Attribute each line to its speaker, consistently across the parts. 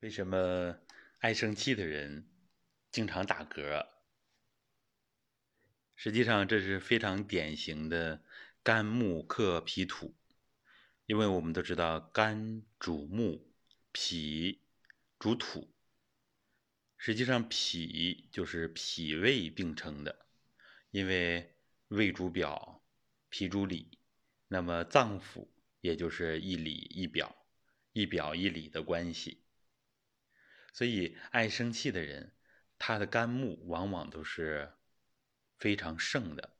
Speaker 1: 为什么爱生气的人经常打嗝？实际上，这是非常典型的肝木克脾土，因为我们都知道肝主木，脾主土。实际上，脾就是脾胃并称的，因为胃主表，脾主里，那么脏腑也就是一里一表，一表一里的关系。所以，爱生气的人，他的肝木往往都是非常盛的，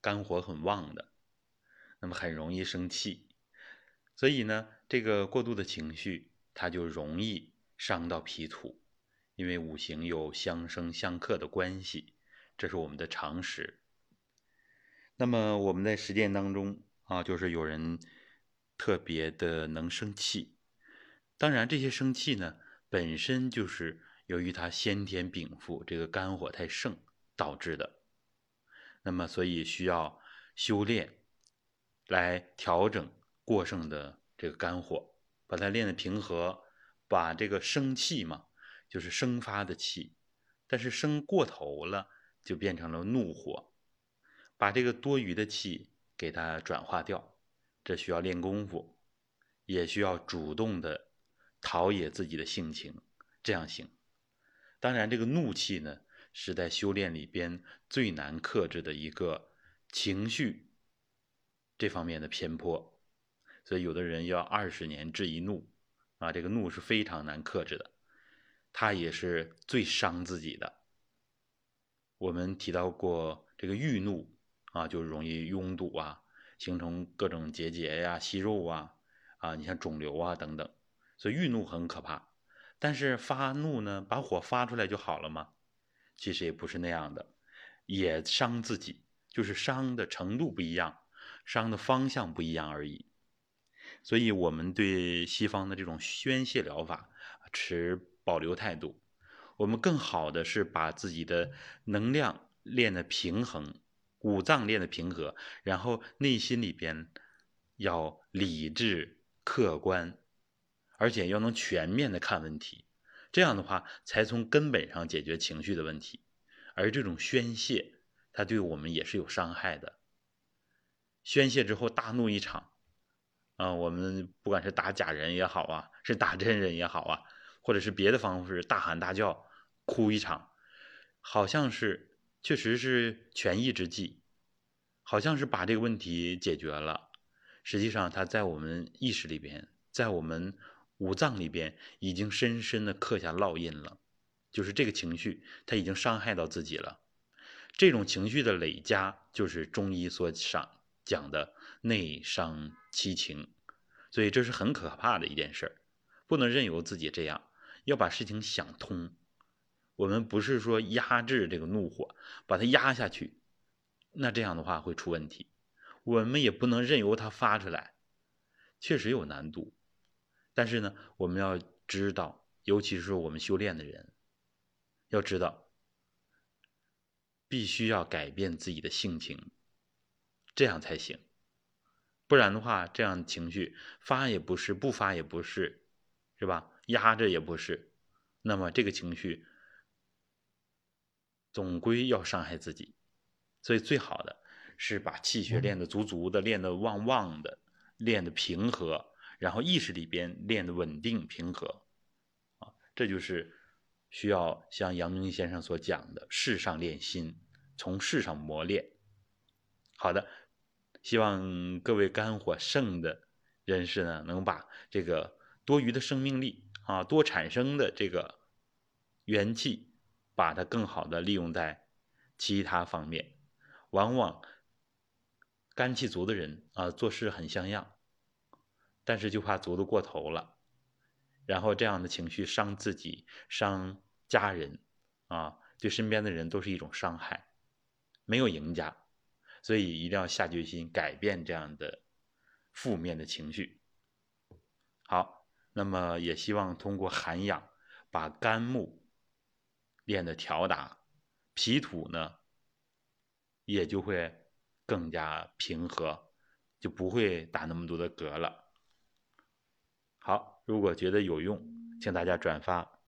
Speaker 1: 肝火很旺的，那么很容易生气。所以呢，这个过度的情绪，它就容易伤到脾土，因为五行有相生相克的关系，这是我们的常识。那么我们在实践当中啊，就是有人特别的能生气，当然这些生气呢。本身就是由于他先天禀赋这个肝火太盛导致的，那么所以需要修炼来调整过剩的这个肝火，把它练得平和，把这个生气嘛，就是生发的气，但是生过头了就变成了怒火，把这个多余的气给它转化掉，这需要练功夫，也需要主动的。陶冶自己的性情，这样行。当然，这个怒气呢，是在修炼里边最难克制的一个情绪这方面的偏颇。所以，有的人要二十年治一怒，啊，这个怒是非常难克制的，它也是最伤自己的。我们提到过，这个郁怒啊，就容易拥堵啊，形成各种结节呀、息肉啊，啊，你像肿瘤啊等等。所以欲怒很可怕，但是发怒呢，把火发出来就好了吗？其实也不是那样的，也伤自己，就是伤的程度不一样，伤的方向不一样而已。所以我们对西方的这种宣泄疗法持保留态度，我们更好的是把自己的能量练得平衡，五脏练得平和，然后内心里边要理智客观。而且要能全面的看问题，这样的话才从根本上解决情绪的问题。而这种宣泄，它对我们也是有伤害的。宣泄之后大怒一场，啊，我们不管是打假人也好啊，是打真人也好啊，或者是别的方式大喊大叫、哭一场，好像是确实是权宜之计，好像是把这个问题解决了。实际上，它在我们意识里边，在我们。五脏里边已经深深的刻下烙印了，就是这个情绪，它已经伤害到自己了。这种情绪的累加，就是中医所讲讲的内伤七情，所以这是很可怕的一件事儿，不能任由自己这样，要把事情想通。我们不是说压制这个怒火，把它压下去，那这样的话会出问题。我们也不能任由它发出来，确实有难度。但是呢，我们要知道，尤其是我们修炼的人，要知道，必须要改变自己的性情，这样才行。不然的话，这样情绪发也不是，不发也不是，是吧？压着也不是，那么这个情绪总归要伤害自己。所以最好的是把气血练得足足的，练得旺旺的，练得平和。然后意识里边练的稳定平和，啊，这就是需要像杨明先生所讲的“世上练心”，从世上磨练。好的，希望各位肝火盛的人士呢，能把这个多余的生命力啊，多产生的这个元气，把它更好的利用在其他方面。往往肝气足的人啊，做事很像样。但是就怕足的过头了，然后这样的情绪伤自己、伤家人，啊，对身边的人都是一种伤害，没有赢家，所以一定要下决心改变这样的负面的情绪。好，那么也希望通过涵养，把肝木练得调达，脾土呢也就会更加平和，就不会打那么多的嗝了。好，如果觉得有用，请大家转发。